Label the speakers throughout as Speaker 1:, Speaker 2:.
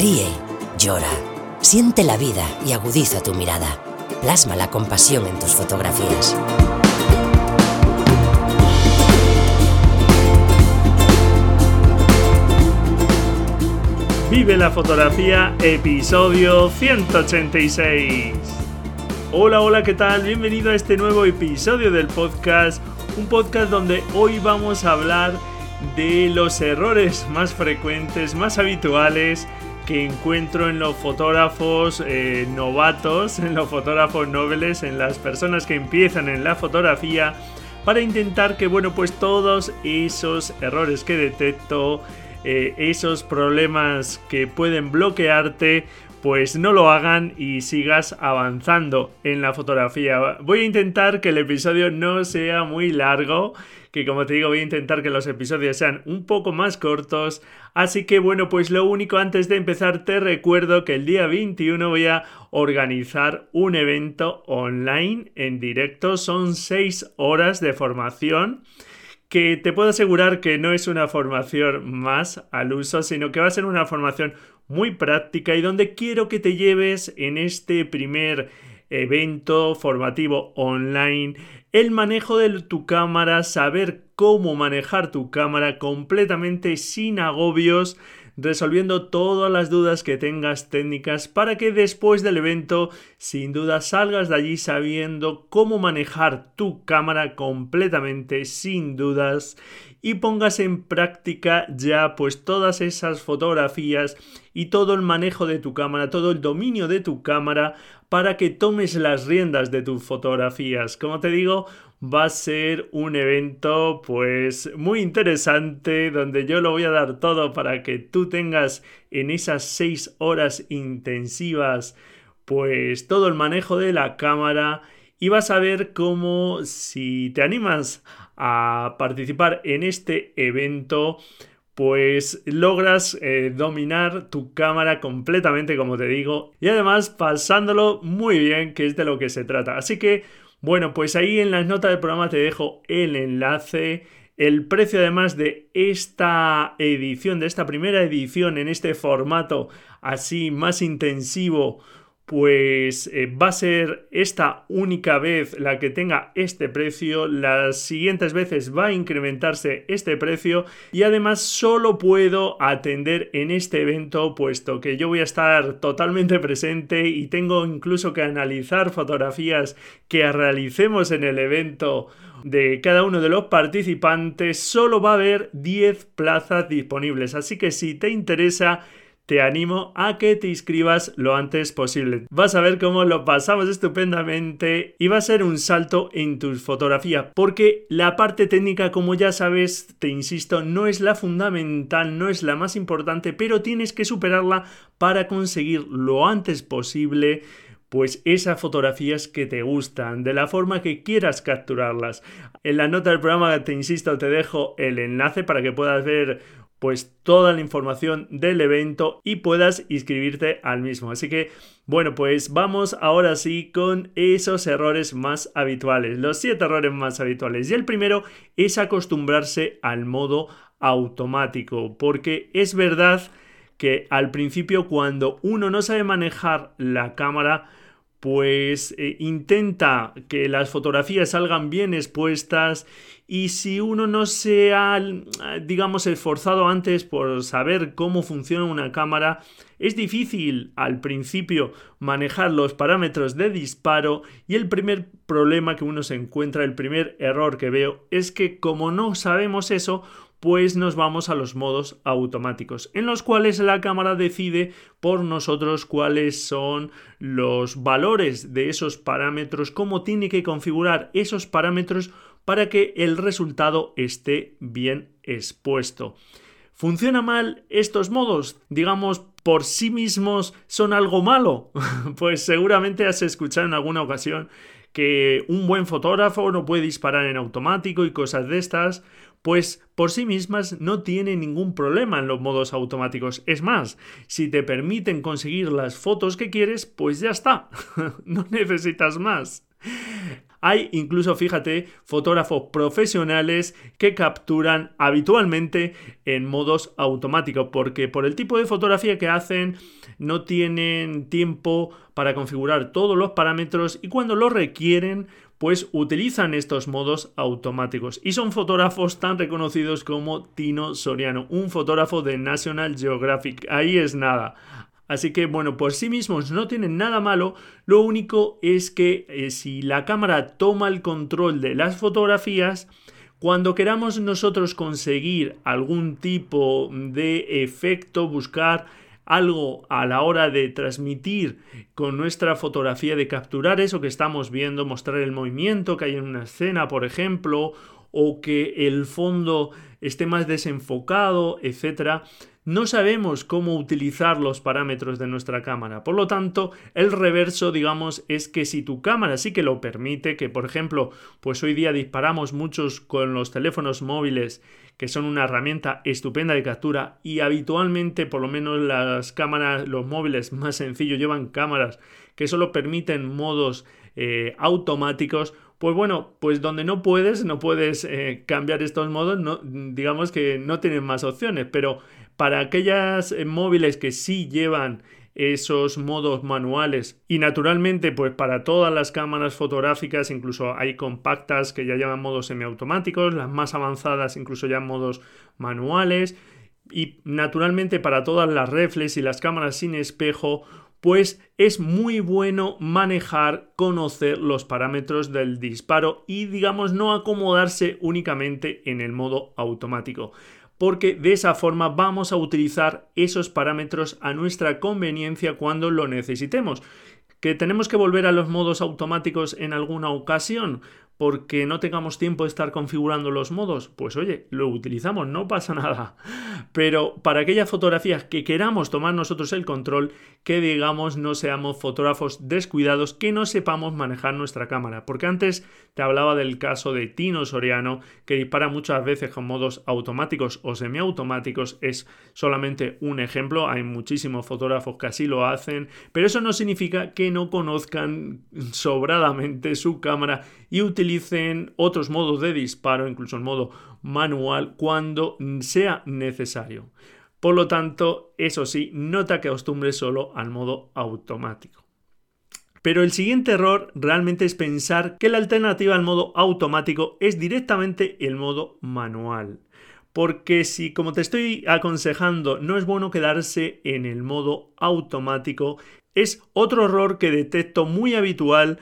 Speaker 1: Ríe, llora, siente la vida y agudiza tu mirada. Plasma la compasión en tus fotografías.
Speaker 2: Vive la fotografía, episodio 186. Hola, hola, ¿qué tal? Bienvenido a este nuevo episodio del podcast. Un podcast donde hoy vamos a hablar de los errores más frecuentes, más habituales que encuentro en los fotógrafos eh, novatos, en los fotógrafos nobles, en las personas que empiezan en la fotografía, para intentar que, bueno, pues todos esos errores que detecto, eh, esos problemas que pueden bloquearte, pues no lo hagan y sigas avanzando en la fotografía. Voy a intentar que el episodio no sea muy largo, que como te digo voy a intentar que los episodios sean un poco más cortos. Así que bueno, pues lo único antes de empezar te recuerdo que el día 21 voy a organizar un evento online en directo. Son 6 horas de formación que te puedo asegurar que no es una formación más al uso, sino que va a ser una formación muy práctica y donde quiero que te lleves en este primer evento formativo online el manejo de tu cámara, saber cómo manejar tu cámara completamente sin agobios, resolviendo todas las dudas que tengas técnicas para que después del evento sin duda salgas de allí sabiendo cómo manejar tu cámara completamente sin dudas y pongas en práctica ya pues todas esas fotografías y todo el manejo de tu cámara, todo el dominio de tu cámara para que tomes las riendas de tus fotografías. Como te digo, va a ser un evento pues muy interesante donde yo lo voy a dar todo para que tú tengas en esas seis horas intensivas pues todo el manejo de la cámara y vas a ver cómo si te animas a participar en este evento pues logras eh, dominar tu cámara completamente como te digo y además pasándolo muy bien que es de lo que se trata así que bueno, pues ahí en las notas del programa te dejo el enlace. El precio además de esta edición, de esta primera edición en este formato así más intensivo, pues eh, va a ser esta única vez la que tenga este precio, las siguientes veces va a incrementarse este precio y además solo puedo atender en este evento puesto que yo voy a estar totalmente presente y tengo incluso que analizar fotografías que realicemos en el evento de cada uno de los participantes, solo va a haber 10 plazas disponibles, así que si te interesa te animo a que te inscribas lo antes posible. Vas a ver cómo lo pasamos estupendamente y va a ser un salto en tu fotografía, porque la parte técnica, como ya sabes, te insisto, no es la fundamental, no es la más importante, pero tienes que superarla para conseguir lo antes posible pues esas fotografías que te gustan, de la forma que quieras capturarlas. En la nota del programa, te insisto, te dejo el enlace para que puedas ver pues toda la información del evento y puedas inscribirte al mismo. Así que, bueno, pues vamos ahora sí con esos errores más habituales, los siete errores más habituales. Y el primero es acostumbrarse al modo automático, porque es verdad que al principio cuando uno no sabe manejar la cámara, pues eh, intenta que las fotografías salgan bien expuestas y si uno no se ha, digamos, esforzado antes por saber cómo funciona una cámara, es difícil al principio manejar los parámetros de disparo y el primer problema que uno se encuentra, el primer error que veo, es que como no sabemos eso, pues nos vamos a los modos automáticos, en los cuales la cámara decide por nosotros cuáles son los valores de esos parámetros, cómo tiene que configurar esos parámetros para que el resultado esté bien expuesto. ¿Funciona mal estos modos? Digamos, por sí mismos son algo malo. pues seguramente has escuchado en alguna ocasión que un buen fotógrafo no puede disparar en automático y cosas de estas, pues por sí mismas no tienen ningún problema en los modos automáticos. Es más, si te permiten conseguir las fotos que quieres, pues ya está, no necesitas más. Hay incluso, fíjate, fotógrafos profesionales que capturan habitualmente en modos automáticos, porque por el tipo de fotografía que hacen no tienen tiempo para configurar todos los parámetros y cuando lo requieren, pues utilizan estos modos automáticos. Y son fotógrafos tan reconocidos como Tino Soriano, un fotógrafo de National Geographic. Ahí es nada. Así que bueno, por sí mismos no tienen nada malo, lo único es que eh, si la cámara toma el control de las fotografías, cuando queramos nosotros conseguir algún tipo de efecto, buscar algo a la hora de transmitir con nuestra fotografía, de capturar eso que estamos viendo, mostrar el movimiento que hay en una escena, por ejemplo, o que el fondo esté más desenfocado, etcétera, no sabemos cómo utilizar los parámetros de nuestra cámara. Por lo tanto, el reverso, digamos, es que si tu cámara sí que lo permite, que por ejemplo, pues hoy día disparamos muchos con los teléfonos móviles, que son una herramienta estupenda de captura y habitualmente, por lo menos las cámaras, los móviles más sencillos llevan cámaras que solo permiten modos eh, automáticos, pues bueno, pues donde no puedes, no puedes eh, cambiar estos modos, no, digamos que no tienen más opciones, pero para aquellas eh, móviles que sí llevan esos modos manuales y naturalmente pues para todas las cámaras fotográficas incluso hay compactas que ya llevan modos semiautomáticos las más avanzadas incluso ya modos manuales y naturalmente para todas las reflex y las cámaras sin espejo pues es muy bueno manejar, conocer los parámetros del disparo y digamos no acomodarse únicamente en el modo automático porque de esa forma vamos a utilizar esos parámetros a nuestra conveniencia cuando lo necesitemos. ¿Que tenemos que volver a los modos automáticos en alguna ocasión? Porque no tengamos tiempo de estar configurando los modos, pues oye, lo utilizamos, no pasa nada. Pero para aquellas fotografías que queramos tomar nosotros el control, que digamos no seamos fotógrafos descuidados, que no sepamos manejar nuestra cámara. Porque antes te hablaba del caso de Tino Soriano, que dispara muchas veces con modos automáticos o semiautomáticos. Es solamente un ejemplo, hay muchísimos fotógrafos que así lo hacen, pero eso no significa que no conozcan sobradamente su cámara y utilicen otros modos de disparo, incluso el modo manual, cuando sea necesario. Por lo tanto, eso sí, nota que acostumbres solo al modo automático. Pero el siguiente error realmente es pensar que la alternativa al modo automático es directamente el modo manual. Porque si, como te estoy aconsejando, no es bueno quedarse en el modo automático, es otro error que detecto muy habitual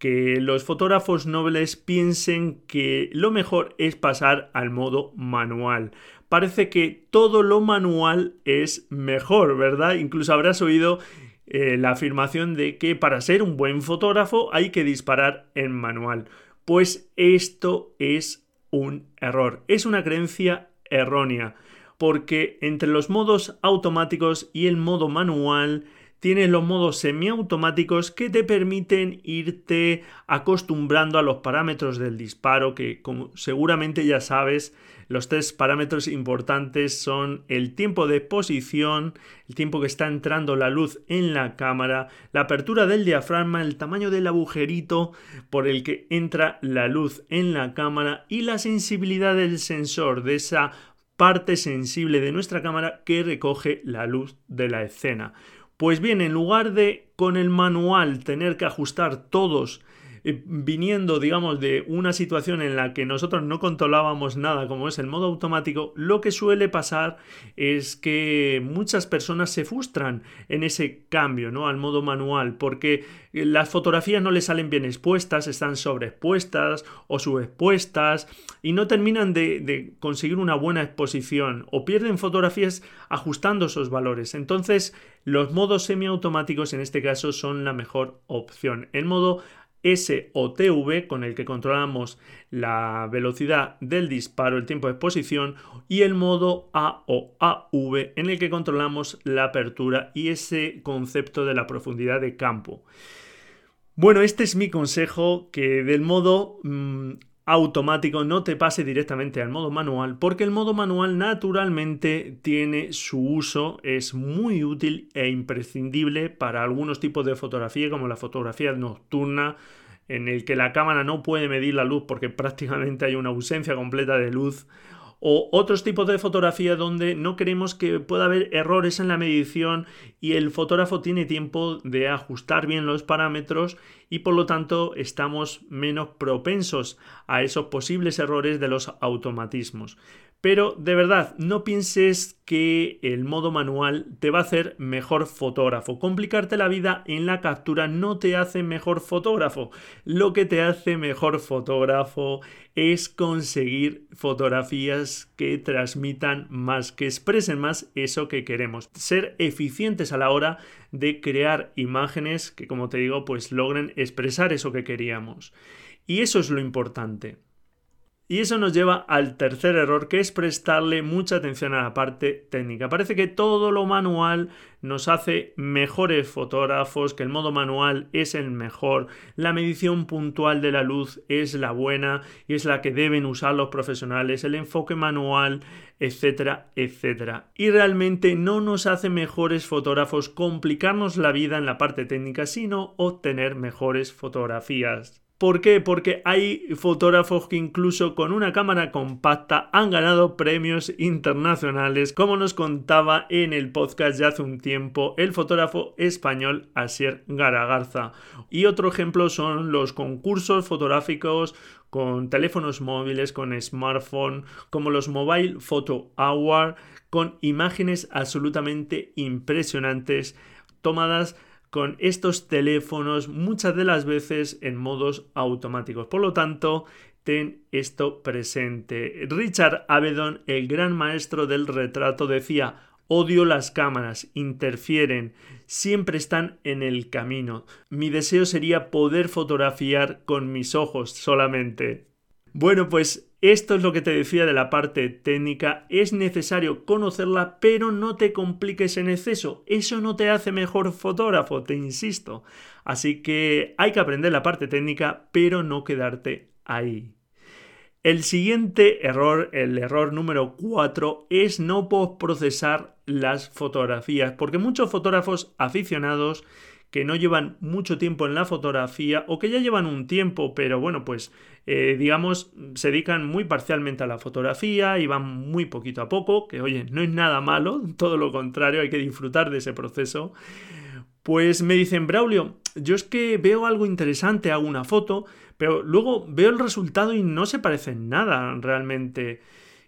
Speaker 2: que los fotógrafos nobles piensen que lo mejor es pasar al modo manual. Parece que todo lo manual es mejor, ¿verdad? Incluso habrás oído eh, la afirmación de que para ser un buen fotógrafo hay que disparar en manual. Pues esto es un error, es una creencia errónea, porque entre los modos automáticos y el modo manual tienes los modos semiautomáticos que te permiten irte acostumbrando a los parámetros del disparo que como seguramente ya sabes los tres parámetros importantes son el tiempo de exposición, el tiempo que está entrando la luz en la cámara, la apertura del diafragma, el tamaño del agujerito por el que entra la luz en la cámara y la sensibilidad del sensor de esa parte sensible de nuestra cámara que recoge la luz de la escena. Pues bien, en lugar de con el manual tener que ajustar todos eh, viniendo, digamos, de una situación en la que nosotros no controlábamos nada, como es el modo automático, lo que suele pasar es que muchas personas se frustran en ese cambio, ¿no? Al modo manual, porque eh, las fotografías no les salen bien expuestas, están sobreexpuestas o subexpuestas y no terminan de, de conseguir una buena exposición o pierden fotografías ajustando esos valores. Entonces, los modos semiautomáticos en este caso son la mejor opción. El modo SOTV con el que controlamos la velocidad del disparo, el tiempo de exposición y el modo A o AV en el que controlamos la apertura y ese concepto de la profundidad de campo. Bueno, este es mi consejo que del modo mm, automático no te pase directamente al modo manual porque el modo manual naturalmente tiene su uso, es muy útil e imprescindible para algunos tipos de fotografía como la fotografía nocturna, en el que la cámara no puede medir la luz porque prácticamente hay una ausencia completa de luz o otros tipos de fotografía donde no queremos que pueda haber errores en la medición y el fotógrafo tiene tiempo de ajustar bien los parámetros y por lo tanto estamos menos propensos a esos posibles errores de los automatismos. Pero de verdad, no pienses que el modo manual te va a hacer mejor fotógrafo. Complicarte la vida en la captura no te hace mejor fotógrafo. Lo que te hace mejor fotógrafo es conseguir fotografías que transmitan más, que expresen más eso que queremos. Ser eficientes a la hora de crear imágenes que, como te digo, pues logren expresar eso que queríamos. Y eso es lo importante. Y eso nos lleva al tercer error, que es prestarle mucha atención a la parte técnica. Parece que todo lo manual nos hace mejores fotógrafos, que el modo manual es el mejor, la medición puntual de la luz es la buena y es la que deben usar los profesionales, el enfoque manual, etcétera, etcétera. Y realmente no nos hace mejores fotógrafos complicarnos la vida en la parte técnica, sino obtener mejores fotografías. ¿Por qué? Porque hay fotógrafos que incluso con una cámara compacta han ganado premios internacionales, como nos contaba en el podcast de hace un tiempo el fotógrafo español Asier Garagarza. Y otro ejemplo son los concursos fotográficos con teléfonos móviles, con smartphone, como los Mobile Photo Award, con imágenes absolutamente impresionantes tomadas con estos teléfonos muchas de las veces en modos automáticos. Por lo tanto, ten esto presente. Richard Avedon, el gran maestro del retrato, decía, odio las cámaras, interfieren, siempre están en el camino. Mi deseo sería poder fotografiar con mis ojos solamente. Bueno, pues esto es lo que te decía de la parte técnica. Es necesario conocerla, pero no te compliques en exceso. Eso no te hace mejor fotógrafo, te insisto. Así que hay que aprender la parte técnica, pero no quedarte ahí. El siguiente error, el error número 4, es no procesar las fotografías, porque muchos fotógrafos aficionados que no llevan mucho tiempo en la fotografía o que ya llevan un tiempo, pero bueno, pues eh, digamos, se dedican muy parcialmente a la fotografía y van muy poquito a poco, que oye, no es nada malo, todo lo contrario, hay que disfrutar de ese proceso. Pues me dicen, Braulio, yo es que veo algo interesante, hago una foto, pero luego veo el resultado y no se parece nada realmente.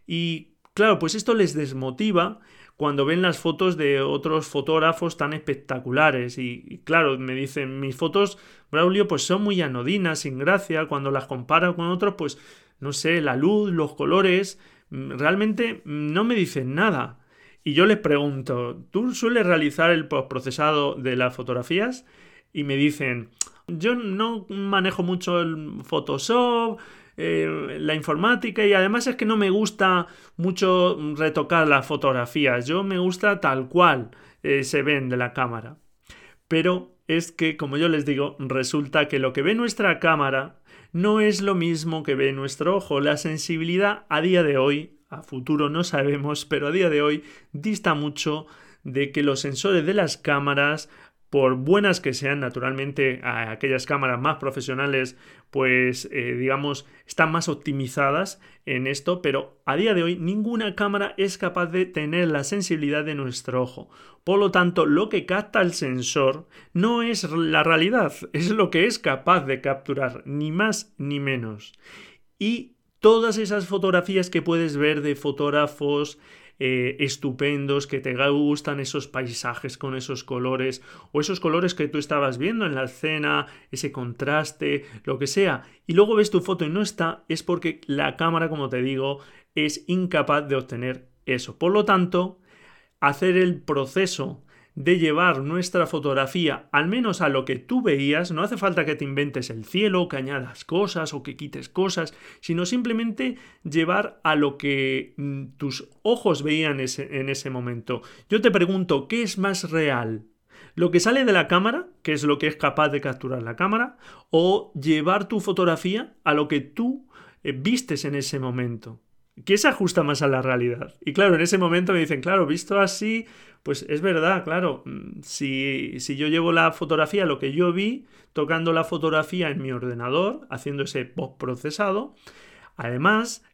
Speaker 2: Y claro, pues esto les desmotiva cuando ven las fotos de otros fotógrafos tan espectaculares. Y, claro, me dicen, mis fotos, Braulio, pues son muy anodinas, sin gracia. Cuando las comparo con otros, pues no sé, la luz, los colores, mm, realmente no me dicen nada. Y yo les pregunto, ¿tú sueles realizar el postprocesado de las fotografías? Y me dicen, yo no manejo mucho el Photoshop, eh, la informática y además es que no me gusta mucho retocar las fotografías, yo me gusta tal cual eh, se ven de la cámara. Pero es que, como yo les digo, resulta que lo que ve nuestra cámara no es lo mismo que ve nuestro ojo. La sensibilidad a día de hoy, a futuro no sabemos, pero a día de hoy dista mucho de que los sensores de las cámaras por buenas que sean, naturalmente, aquellas cámaras más profesionales, pues eh, digamos, están más optimizadas en esto, pero a día de hoy ninguna cámara es capaz de tener la sensibilidad de nuestro ojo. Por lo tanto, lo que capta el sensor no es la realidad, es lo que es capaz de capturar, ni más ni menos. Y todas esas fotografías que puedes ver de fotógrafos eh, estupendos, que te gustan esos paisajes con esos colores o esos colores que tú estabas viendo en la escena, ese contraste, lo que sea, y luego ves tu foto y no está, es porque la cámara, como te digo, es incapaz de obtener eso. Por lo tanto, hacer el proceso de llevar nuestra fotografía al menos a lo que tú veías, no hace falta que te inventes el cielo, que añadas cosas o que quites cosas, sino simplemente llevar a lo que mm, tus ojos veían en ese momento. Yo te pregunto, ¿qué es más real? ¿Lo que sale de la cámara, que es lo que es capaz de capturar la cámara, o llevar tu fotografía a lo que tú eh, vistes en ese momento? ¿Qué se ajusta más a la realidad? Y claro, en ese momento me dicen, claro, visto así, pues es verdad, claro, mm, si, si yo llevo la fotografía, lo que yo vi, tocando la fotografía en mi ordenador, haciendo ese postprocesado, además,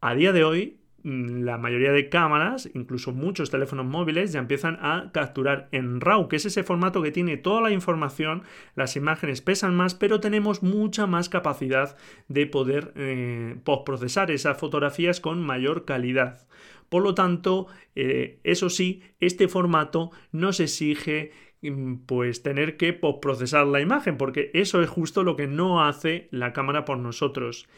Speaker 2: a día de hoy la mayoría de cámaras, incluso muchos teléfonos móviles, ya empiezan a capturar en RAW, que es ese formato que tiene toda la información, las imágenes pesan más, pero tenemos mucha más capacidad de poder eh, postprocesar esas fotografías con mayor calidad. Por lo tanto, eh, eso sí, este formato nos exige mm, pues tener que postprocesar la imagen, porque eso es justo lo que no hace la cámara por nosotros.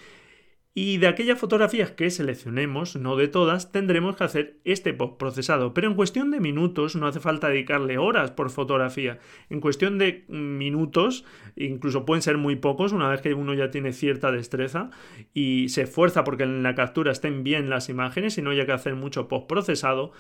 Speaker 2: Y de aquellas fotografías que seleccionemos, no de todas, tendremos que hacer este postprocesado. Pero en cuestión de minutos, no hace falta dedicarle horas por fotografía. En cuestión de minutos, incluso pueden ser muy pocos, una vez que uno ya tiene cierta destreza y se esfuerza porque en la captura estén bien las imágenes y no haya que hacer mucho postprocesado,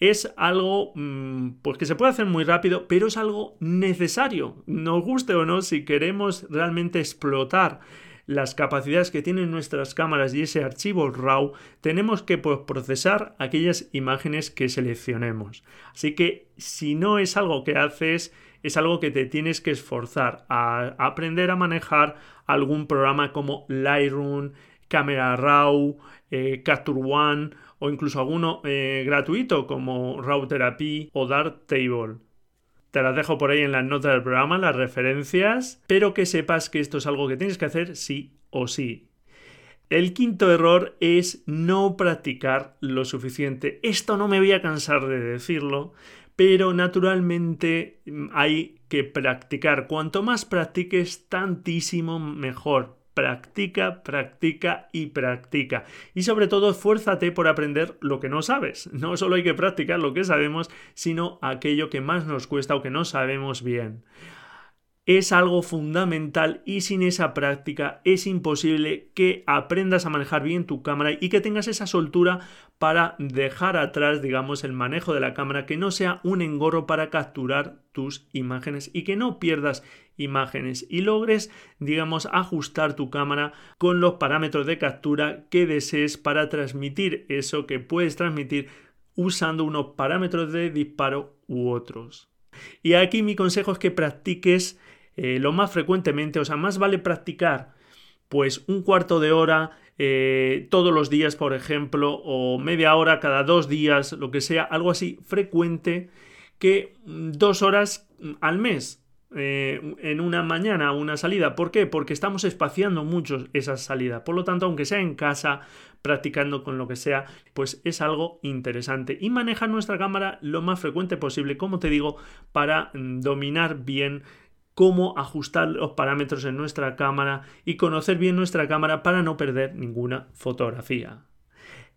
Speaker 2: es algo mm, pues que se puede hacer muy rápido, pero es algo necesario. Nos guste o no, si queremos realmente explotar las capacidades que tienen nuestras cámaras y ese archivo RAW, tenemos que pues, procesar aquellas imágenes que seleccionemos. Así que si no es algo que haces, es algo que te tienes que esforzar a aprender a manejar algún programa como Lightroom, Camera Raw, eh, Capture One o incluso alguno eh, gratuito como RAW Therapy o Darktable. Te las dejo por ahí en las notas del programa, las referencias, pero que sepas que esto es algo que tienes que hacer sí o sí. El quinto error es no practicar lo suficiente. Esto no me voy a cansar de decirlo, pero naturalmente mm, hay que practicar. Cuanto más practiques, tantísimo mejor practica, practica y practica. Y sobre todo, esfuérzate por aprender lo que no sabes. No solo hay que practicar lo que sabemos, sino aquello que más nos cuesta o que no sabemos bien es algo fundamental y sin esa práctica es imposible que aprendas a manejar bien tu cámara y que tengas esa soltura para dejar atrás, digamos, el manejo de la cámara, que no sea un engorro para capturar tus imágenes y que no pierdas imágenes y logres, digamos, ajustar tu cámara con los parámetros de captura que desees para transmitir eso que puedes transmitir usando unos parámetros de disparo u otros. Y aquí mi consejo es que practiques eh, lo más frecuentemente, o sea, más vale practicar pues un cuarto de hora eh, todos los días, por ejemplo, o media hora cada dos días, lo que sea, algo así frecuente, que dos horas al mes. Eh, en una mañana una salida. ¿Por qué? Porque estamos espaciando mucho esa salida. Por lo tanto, aunque sea en casa, practicando con lo que sea, pues es algo interesante. Y manejar nuestra cámara lo más frecuente posible, como te digo, para mm, dominar bien cómo ajustar los parámetros en nuestra cámara y conocer bien nuestra cámara para no perder ninguna fotografía.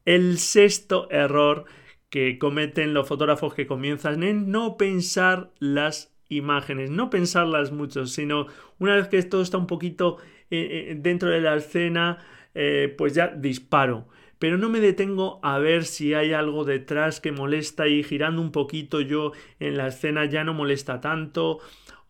Speaker 2: El sexto error que cometen los fotógrafos que comienzan es no pensar las imágenes, no pensarlas mucho, sino una vez que todo está un poquito eh, eh, dentro de la escena, eh, pues ya disparo pero no me detengo a ver si hay algo detrás que molesta y girando un poquito yo en la escena ya no molesta tanto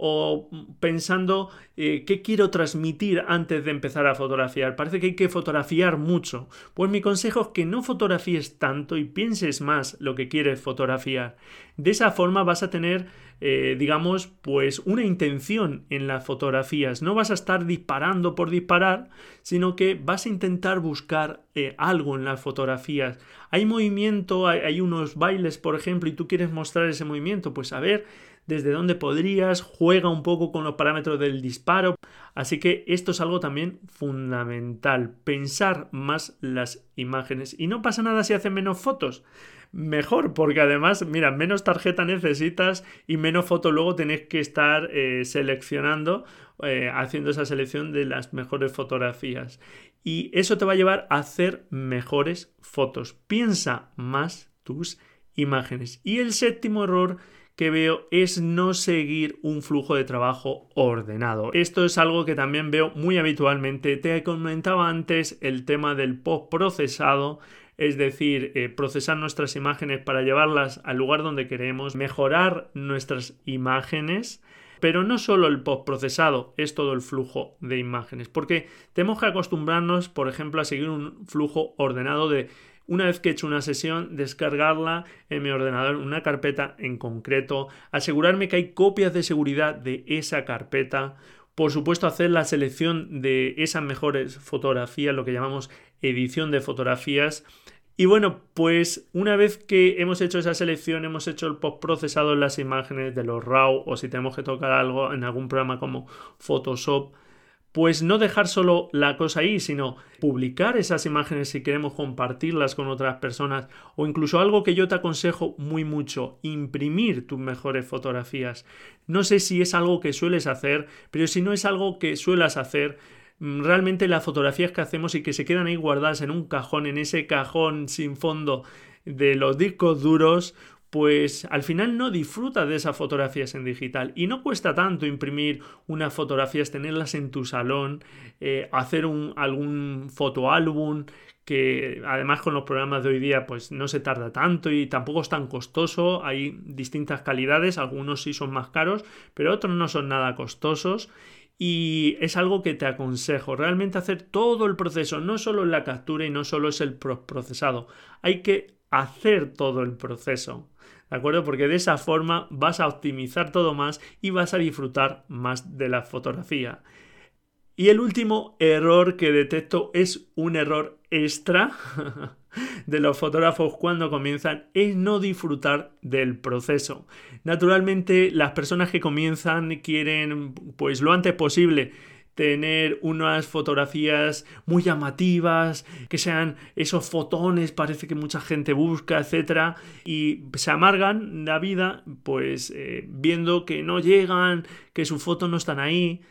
Speaker 2: o pensando eh, qué quiero transmitir antes de empezar a fotografiar. Parece que hay que fotografiar mucho. Pues mi consejo es que no fotografíes tanto y pienses más lo que quieres fotografiar. De esa forma vas a tener, eh, digamos, pues una intención en las fotografías. No vas a estar disparando por disparar, sino que vas a intentar buscar eh, algo en las fotografías. Hay movimiento, hay, hay unos bailes, por ejemplo, y tú quieres mostrar ese movimiento, pues a ver desde dónde podrías, juega un poco con los parámetros del disparo. Así que esto es algo también fundamental, pensar más las imágenes. Y no pasa nada si hacen menos fotos. Mejor, porque además, mira, menos tarjeta necesitas y menos fotos luego tenés que estar eh, seleccionando, eh, haciendo esa selección de las mejores fotografías. Y eso te va a llevar a hacer mejores fotos. Piensa más tus imágenes. Y el séptimo error que veo es no seguir un flujo de trabajo ordenado. Esto es algo que también veo muy habitualmente. Te comentaba antes el tema del post-procesado es decir, eh, procesar nuestras imágenes para llevarlas al lugar donde queremos, mejorar nuestras imágenes Pero no solo el postprocesado es todo el flujo de imágenes, porque tenemos que acostumbrarnos, por ejemplo, a seguir un flujo ordenado de una vez que he hecho una sesión, descargarla en mi ordenador, una carpeta en concreto, asegurarme que hay copias de seguridad de esa carpeta, por supuesto hacer la selección de esas mejores fotografías, lo que llamamos edición de fotografías. Y bueno, pues una vez que hemos hecho esa selección, hemos hecho el postprocesado en las imágenes de los RAW o si tenemos que tocar algo en algún programa como Photoshop, pues no dejar solo la cosa ahí, sino publicar esas imágenes si queremos compartirlas con otras personas o incluso algo que yo te aconsejo muy mucho, imprimir tus mejores fotografías. No sé si es algo que sueles hacer, pero si no es algo que suelas hacer, mm, realmente las fotografías que hacemos y que se quedan ahí guardadas en un cajón, en ese cajón sin fondo de los discos duros, pues al final no disfrutas de esas fotografías en digital y no cuesta tanto imprimir unas fotografías, tenerlas en tu salón, eh, hacer un, algún fotoálbum que además con los programas de hoy día pues no se tarda tanto y tampoco es tan costoso, hay distintas calidades, algunos sí son más caros, pero otros no son nada costosos y es algo que te aconsejo, realmente hacer todo el proceso, no solo la captura y no solo es el procesado, hay que hacer todo el proceso. ¿De acuerdo? Porque de esa forma vas a optimizar todo más y vas a disfrutar más de la fotografía. Y el último error que detecto es un error extra de los fotógrafos cuando comienzan es no disfrutar del proceso. Naturalmente las personas que comienzan quieren pues lo antes posible tener unas fotografías muy llamativas, que sean esos fotones, parece que mucha gente busca, etcétera, y se amargan la vida, pues eh, viendo que no llegan, que sus fotos no están ahí.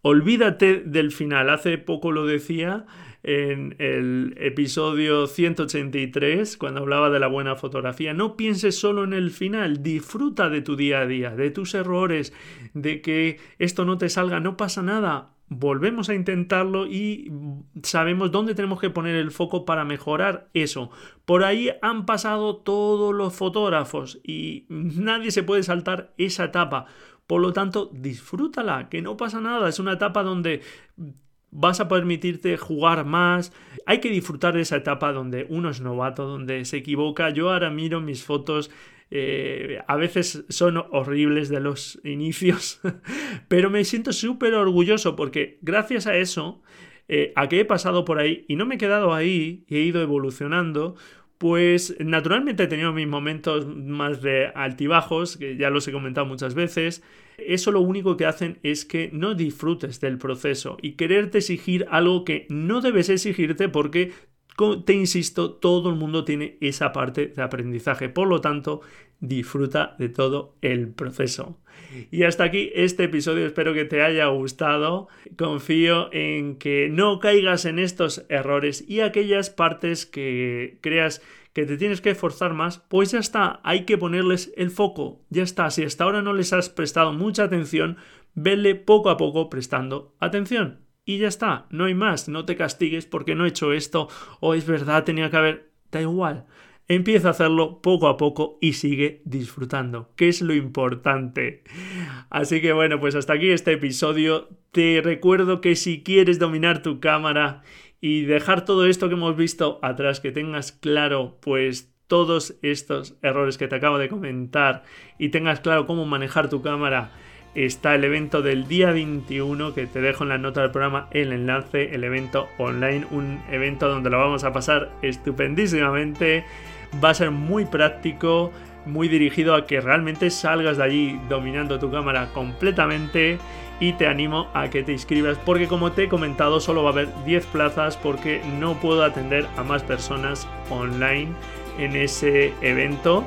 Speaker 2: Olvídate del final. Hace poco lo decía en el episodio 183, cuando hablaba de la buena fotografía. No pienses solo en el final, disfruta de tu día a día, de tus errores, de que esto no te salga, no pasa nada volvemos a intentarlo y sabemos dónde tenemos que poner el foco para mejorar eso. Por ahí han pasado todos los fotógrafos y nadie se puede saltar esa etapa. Por lo tanto, disfrútala, que no pasa nada. Es una etapa donde vas a permitirte jugar más. Hay que disfrutar de esa etapa donde uno es novato, donde se equivoca. Yo ahora miro mis fotos eh, a veces son horribles de los inicios, pero me siento súper orgulloso porque gracias a eso, eh, a que he pasado por ahí y no me he quedado ahí y he ido evolucionando, pues naturalmente he tenido mis momentos más de altibajos, que ya los he comentado muchas veces. Eso lo único que hacen es que no disfrutes del proceso y quererte exigir algo que no debes exigirte porque te insisto, todo el mundo tiene esa parte de aprendizaje. Por lo tanto, disfruta de todo el proceso. Y hasta aquí este episodio. Espero que te haya gustado. Confío en que no caigas en estos errores y aquellas partes que creas que te tienes que esforzar más, pues ya está, hay que ponerles el foco. Ya está, si hasta ahora no les has prestado mucha atención, vele poco a poco prestando atención y ya está, no hay más, no te castigues porque no he hecho esto o es verdad, tenía que haber, da igual. Empieza a hacerlo poco a poco y sigue disfrutando, que es lo importante. Así que bueno, pues hasta aquí este episodio. Te recuerdo que si quieres dominar tu cámara y dejar todo esto que hemos visto atrás, que tengas claro pues todos estos errores que te acabo de comentar y tengas claro cómo manejar tu cámara está el evento del día 21 que te dejo en la nota del programa el enlace, el evento online, un evento donde lo vamos a pasar estupendísimamente, va a ser muy práctico, muy dirigido a que realmente salgas de allí dominando tu cámara completamente. Y te animo a que te inscribas porque como te he comentado solo va a haber 10 plazas porque no puedo atender a más personas online en ese evento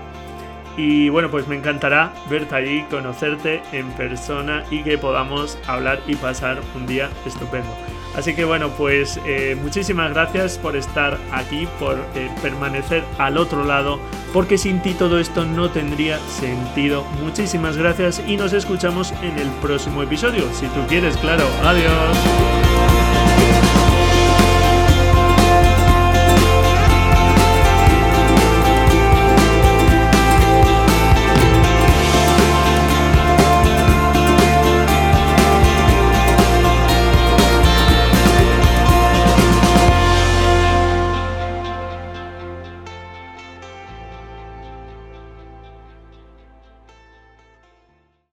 Speaker 2: y bueno, pues me encantará verte allí, conocerte en persona y que podamos hablar y pasar un día estupendo. Así que bueno, pues eh, muchísimas gracias por estar aquí, por eh, permanecer al otro lado, porque sin ti todo esto no tendría sentido. Muchísimas gracias y nos escuchamos en el próximo episodio, si tú quieres, claro. Adiós.